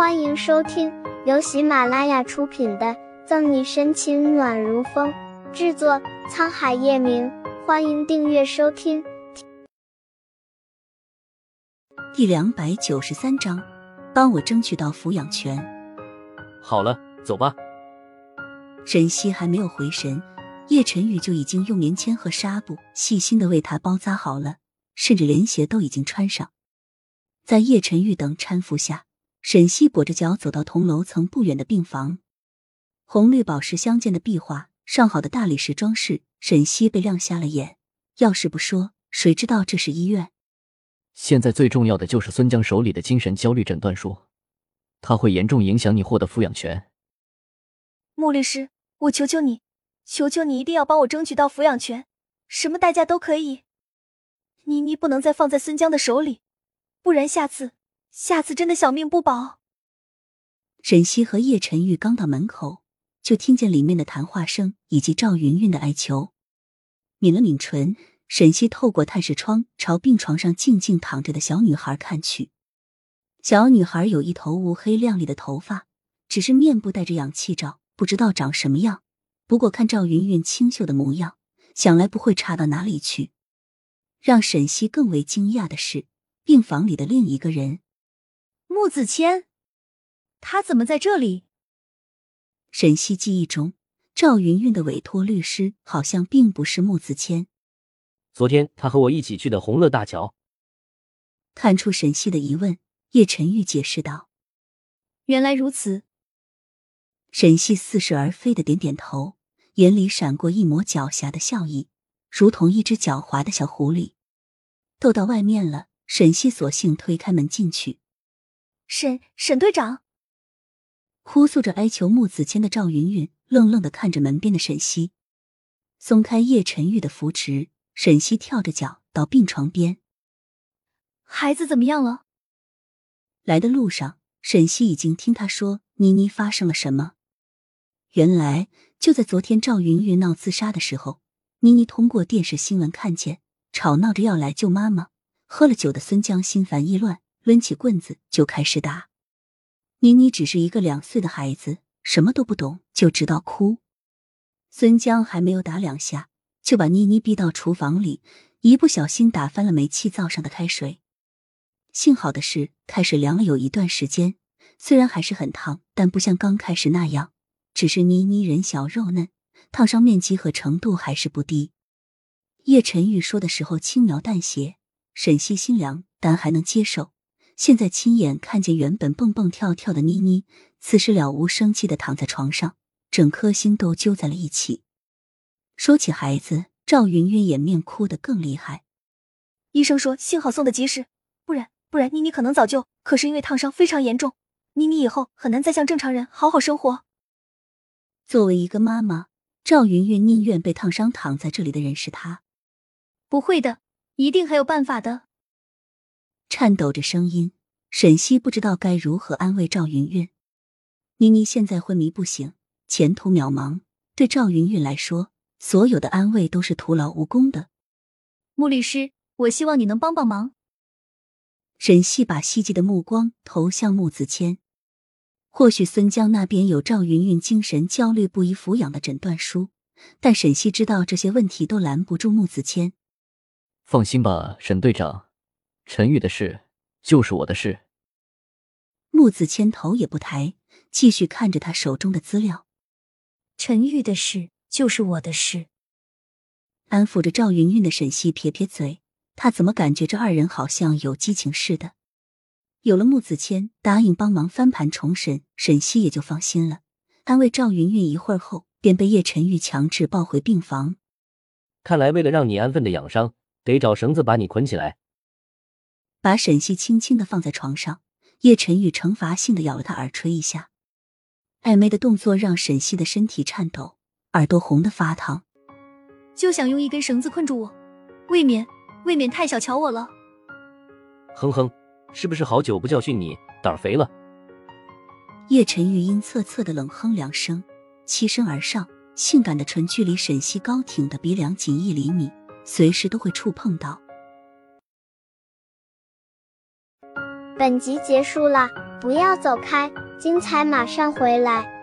欢迎收听由喜马拉雅出品的《赠你深情暖如风》，制作沧海夜明。欢迎订阅收听。第两百九十三章，帮我争取到抚养权。好了，走吧。沈西还没有回神，叶晨玉就已经用棉签和纱布细心的为他包扎好了，甚至连鞋都已经穿上。在叶晨玉等搀扶下，沈西跛着脚走到同楼层不远的病房。红绿宝石相间的壁画，上好的大理石装饰，沈西被亮瞎了眼。要是不说，谁知道这是医院？现在最重要的就是孙江手里的精神焦虑诊断书，他会严重影响你获得抚养权。穆律师，我求求你，求求你一定要帮我争取到抚养权，什么代价都可以。妮妮不能再放在孙江的手里，不然下次，下次真的小命不保。沈西和叶晨玉刚到门口，就听见里面的谈话声以及赵云云的哀求。抿了抿唇，沈西透过探视窗朝病床上静静躺着的小女孩看去。小女孩有一头乌黑亮丽的头发，只是面部戴着氧气罩。不知道长什么样，不过看赵云云清秀的模样，想来不会差到哪里去。让沈西更为惊讶的是，病房里的另一个人，穆子谦，他怎么在这里？沈西记忆中，赵云云的委托律师好像并不是穆子谦。昨天他和我一起去的红乐大桥。看出沈西的疑问，叶晨玉解释道：“原来如此。”沈西似是而非的点点头，眼里闪过一抹狡黠的笑意，如同一只狡猾的小狐狸。逗到外面了，沈西索性推开门进去。沈沈队长，哭诉着哀求穆子谦的赵云云愣愣的看着门边的沈西，松开叶晨玉的扶持，沈西跳着脚到病床边。孩子怎么样了？来的路上，沈西已经听他说妮妮发生了什么。原来就在昨天，赵云云闹自杀的时候，妮妮通过电视新闻看见，吵闹着要来救妈妈。喝了酒的孙江心烦意乱，抡起棍子就开始打妮妮。只是一个两岁的孩子，什么都不懂，就知道哭。孙江还没有打两下，就把妮妮逼到厨房里，一不小心打翻了煤气灶上的开水。幸好的是，开水凉了有一段时间，虽然还是很烫，但不像刚开始那样。只是妮妮人小肉嫩，烫伤面积和程度还是不低。叶晨玉说的时候轻描淡写，沈西心凉，但还能接受。现在亲眼看见原本蹦蹦跳跳的妮妮，此时了无生气的躺在床上，整颗心都揪在了一起。说起孩子，赵云云掩面哭得更厉害。医生说幸好送的及时，不然不然妮妮可能早就……可是因为烫伤非常严重，妮妮以后很难再像正常人好好生活。作为一个妈妈，赵云云宁愿被烫伤躺在这里的人是她。不会的，一定还有办法的。颤抖着声音，沈西不知道该如何安慰赵云云。妮妮现在昏迷不醒，前途渺茫，对赵云云来说，所有的安慰都是徒劳无功的。穆律师，我希望你能帮帮忙。沈西把希冀的目光投向穆子谦。或许孙江那边有赵云云精神焦虑不宜抚养的诊断书，但沈西知道这些问题都拦不住穆子谦。放心吧，沈队长，陈玉的事就是我的事。穆子谦头也不抬，继续看着他手中的资料。陈玉的事就是我的事。安抚着赵云云的沈西撇撇嘴，他怎么感觉这二人好像有激情似的？有了穆子谦答应帮忙翻盘重审，沈西也就放心了。安慰赵云云一会儿后，便被叶晨玉强制抱回病房。看来为了让你安分的养伤，得找绳子把你捆起来。把沈西轻轻的放在床上，叶晨宇惩罚性的咬了他耳垂一下，暧昧的动作让沈西的身体颤抖，耳朵红的发烫。就想用一根绳子困住我，未免未免太小瞧我了。哼哼。是不是好久不教训你，胆儿肥了？叶晨玉阴恻恻的冷哼两声，栖身而上，性感的唇距离沈西高挺的鼻梁仅一厘米，随时都会触碰到。本集结束了，不要走开，精彩马上回来。